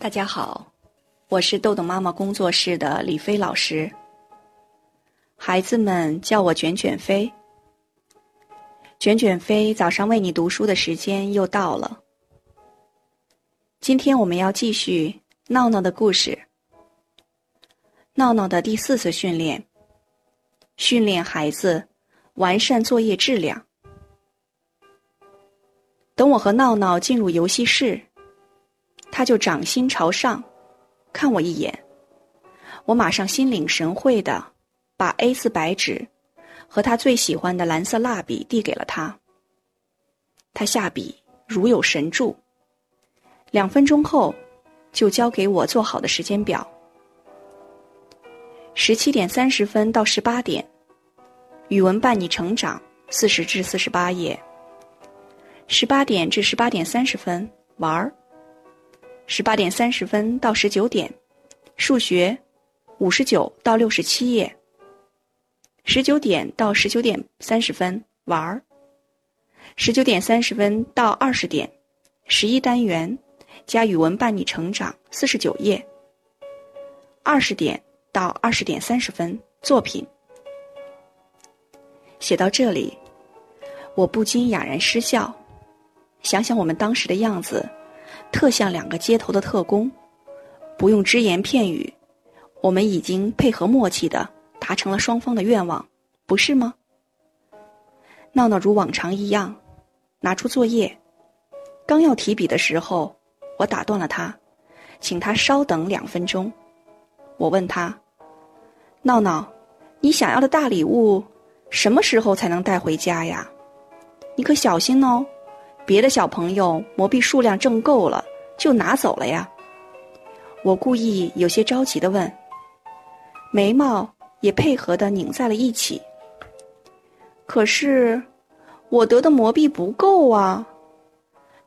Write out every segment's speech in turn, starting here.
大家好，我是豆豆妈妈工作室的李飞老师。孩子们叫我卷卷飞。卷卷飞，早上为你读书的时间又到了。今天我们要继续闹闹的故事。闹闹的第四次训练，训练孩子完善作业质量。等我和闹闹进入游戏室。他就掌心朝上，看我一眼，我马上心领神会的把 A 四白纸和他最喜欢的蓝色蜡笔递给了他。他下笔如有神助，两分钟后就交给我做好的时间表：十七点三十分到十八点，语文伴你成长四十至四十八页；十八点至十八点三十分玩儿。十八点三十分到十九点，数学五十九到六十七页。十九点到十九点三十分玩儿。十九点三十分到二十点，十一单元加语文伴你成长四十九页。二十点到二十点三十分作品。写到这里，我不禁哑然失笑，想想我们当时的样子。特像两个街头的特工，不用只言片语，我们已经配合默契的达成了双方的愿望，不是吗？闹闹如往常一样，拿出作业，刚要提笔的时候，我打断了他，请他稍等两分钟。我问他：“闹闹，你想要的大礼物，什么时候才能带回家呀？你可小心哦。”别的小朋友魔币数量挣够了，就拿走了呀。我故意有些着急的问，眉毛也配合的拧在了一起。可是，我得的魔币不够啊！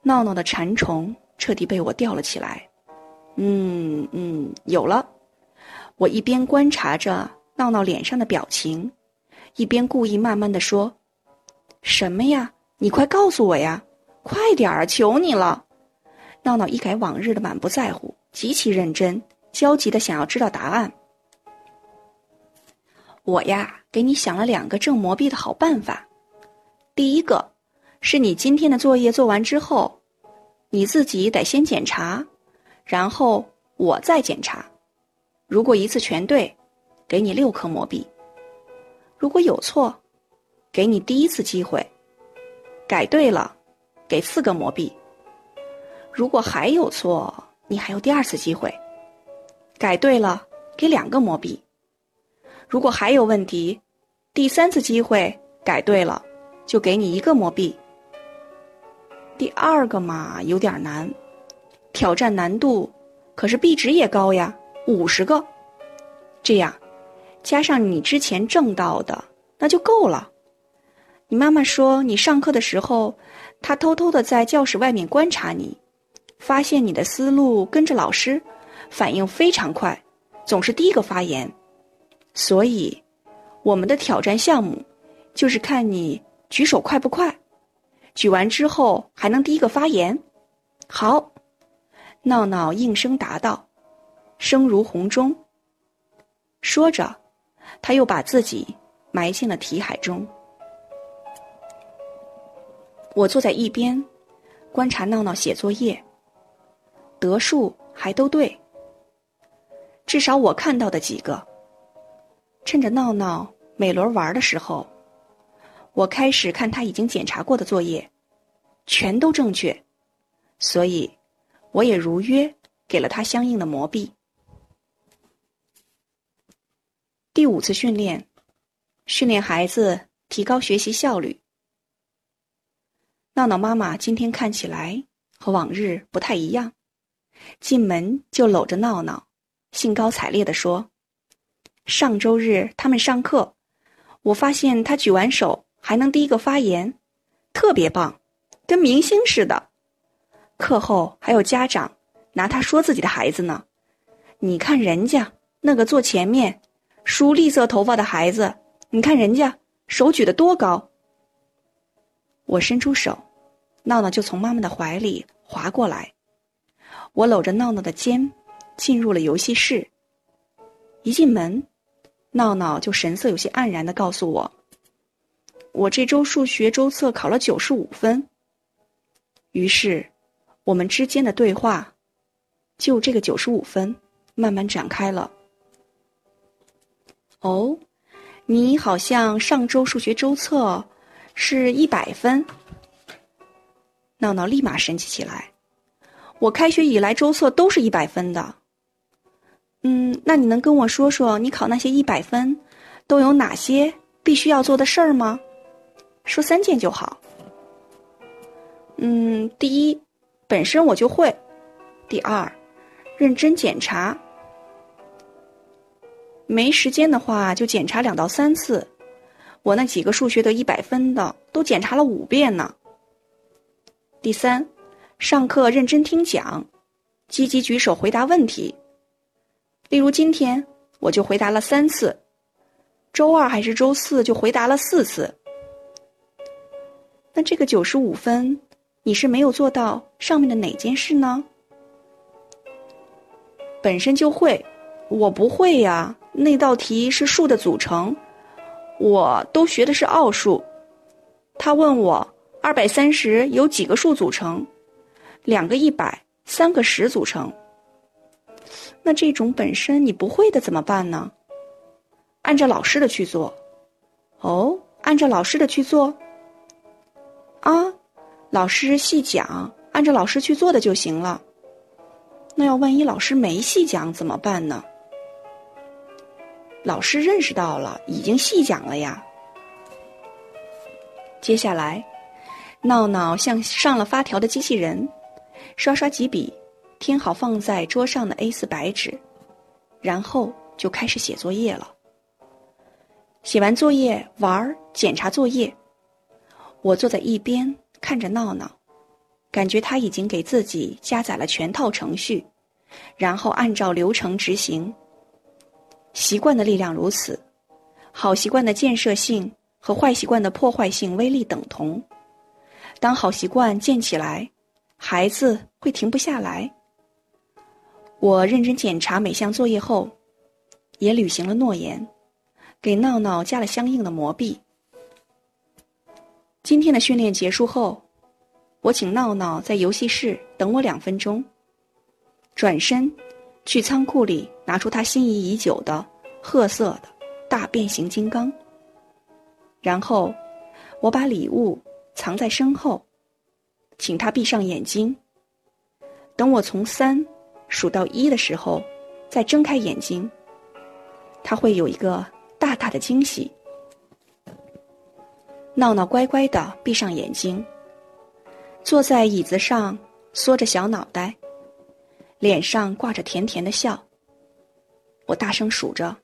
闹闹的馋虫彻底被我吊了起来。嗯嗯，有了。我一边观察着闹闹脸上的表情，一边故意慢慢的说：“什么呀？你快告诉我呀！”快点儿，求你了！闹闹一改往日的满不在乎，极其认真，焦急的想要知道答案。我呀，给你想了两个挣魔币的好办法。第一个，是你今天的作业做完之后，你自己得先检查，然后我再检查。如果一次全对，给你六颗魔币；如果有错，给你第一次机会，改对了。给四个魔币。如果还有错，你还有第二次机会。改对了，给两个魔币。如果还有问题，第三次机会改对了，就给你一个魔币。第二个嘛，有点难，挑战难度可是币值也高呀，五十个。这样，加上你之前挣到的，那就够了。你妈妈说，你上课的时候。她偷偷的在教室外面观察你，发现你的思路跟着老师，反应非常快，总是第一个发言。所以，我们的挑战项目就是看你举手快不快，举完之后还能第一个发言。好，闹闹应声答道，声如洪钟。说着，他又把自己埋进了题海中。我坐在一边，观察闹闹写作业，得数还都对。至少我看到的几个。趁着闹闹每轮玩的时候，我开始看他已经检查过的作业，全都正确，所以我也如约给了他相应的魔币。第五次训练，训练孩子提高学习效率。闹闹妈妈今天看起来和往日不太一样，进门就搂着闹闹，兴高采烈地说：“上周日他们上课，我发现他举完手还能第一个发言，特别棒，跟明星似的。课后还有家长拿他说自己的孩子呢。你看人家那个坐前面梳栗色头发的孩子，你看人家手举得多高。”我伸出手，闹闹就从妈妈的怀里滑过来。我搂着闹闹的肩，进入了游戏室。一进门，闹闹就神色有些黯然的告诉我：“我这周数学周测考了九十五分。”于是，我们之间的对话就这个九十五分慢慢展开了。哦，你好像上周数学周测是一百分。闹闹立马神气起来。我开学以来周测都是一百分的。嗯，那你能跟我说说你考那些一百分都有哪些必须要做的事儿吗？说三件就好。嗯，第一，本身我就会；第二，认真检查。没时间的话就检查两到三次。我那几个数学得一百分的都检查了五遍呢。第三。上课认真听讲，积极举手回答问题。例如今天我就回答了三次，周二还是周四就回答了四次。那这个九十五分，你是没有做到上面的哪件事呢？本身就会，我不会呀。那道题是数的组成，我都学的是奥数。他问我二百三十由几个数组成？两个一百，三个十组成。那这种本身你不会的怎么办呢？按照老师的去做。哦，按照老师的去做。啊，老师细讲，按照老师去做的就行了。那要万一老师没细讲怎么办呢？老师认识到了，已经细讲了呀。接下来，闹闹像上了发条的机器人。刷刷几笔，填好放在桌上的 A 四白纸，然后就开始写作业了。写完作业，玩儿，检查作业。我坐在一边看着闹闹，感觉他已经给自己加载了全套程序，然后按照流程执行。习惯的力量如此，好习惯的建设性和坏习惯的破坏性威力等同。当好习惯建起来。孩子会停不下来。我认真检查每项作业后，也履行了诺言，给闹闹加了相应的磨币。今天的训练结束后，我请闹闹在游戏室等我两分钟，转身去仓库里拿出他心仪已久的褐色的大变形金刚，然后我把礼物藏在身后。请他闭上眼睛。等我从三数到一的时候，再睁开眼睛。他会有一个大大的惊喜。闹闹乖乖的闭上眼睛，坐在椅子上，缩着小脑袋，脸上挂着甜甜的笑。我大声数着：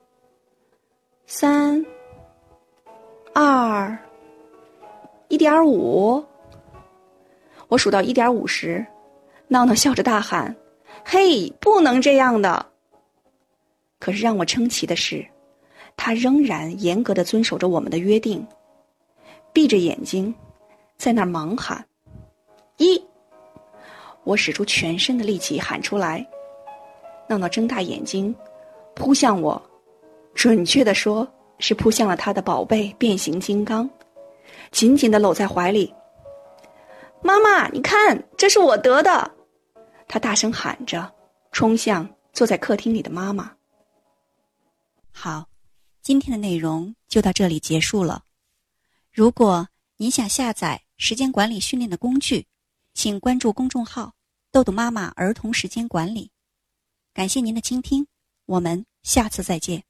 三、二、一点五。我数到一点五时，闹闹笑着大喊：“嘿，不能这样的！”可是让我称奇的是，他仍然严格的遵守着我们的约定，闭着眼睛，在那儿忙喊：“一！”我使出全身的力气喊出来，闹闹睁大眼睛，扑向我，准确的说是扑向了他的宝贝变形金刚，紧紧的搂在怀里。妈妈，你看，这是我得的！他大声喊着，冲向坐在客厅里的妈妈。好，今天的内容就到这里结束了。如果您想下载时间管理训练的工具，请关注公众号“豆豆妈妈儿童时间管理”。感谢您的倾听，我们下次再见。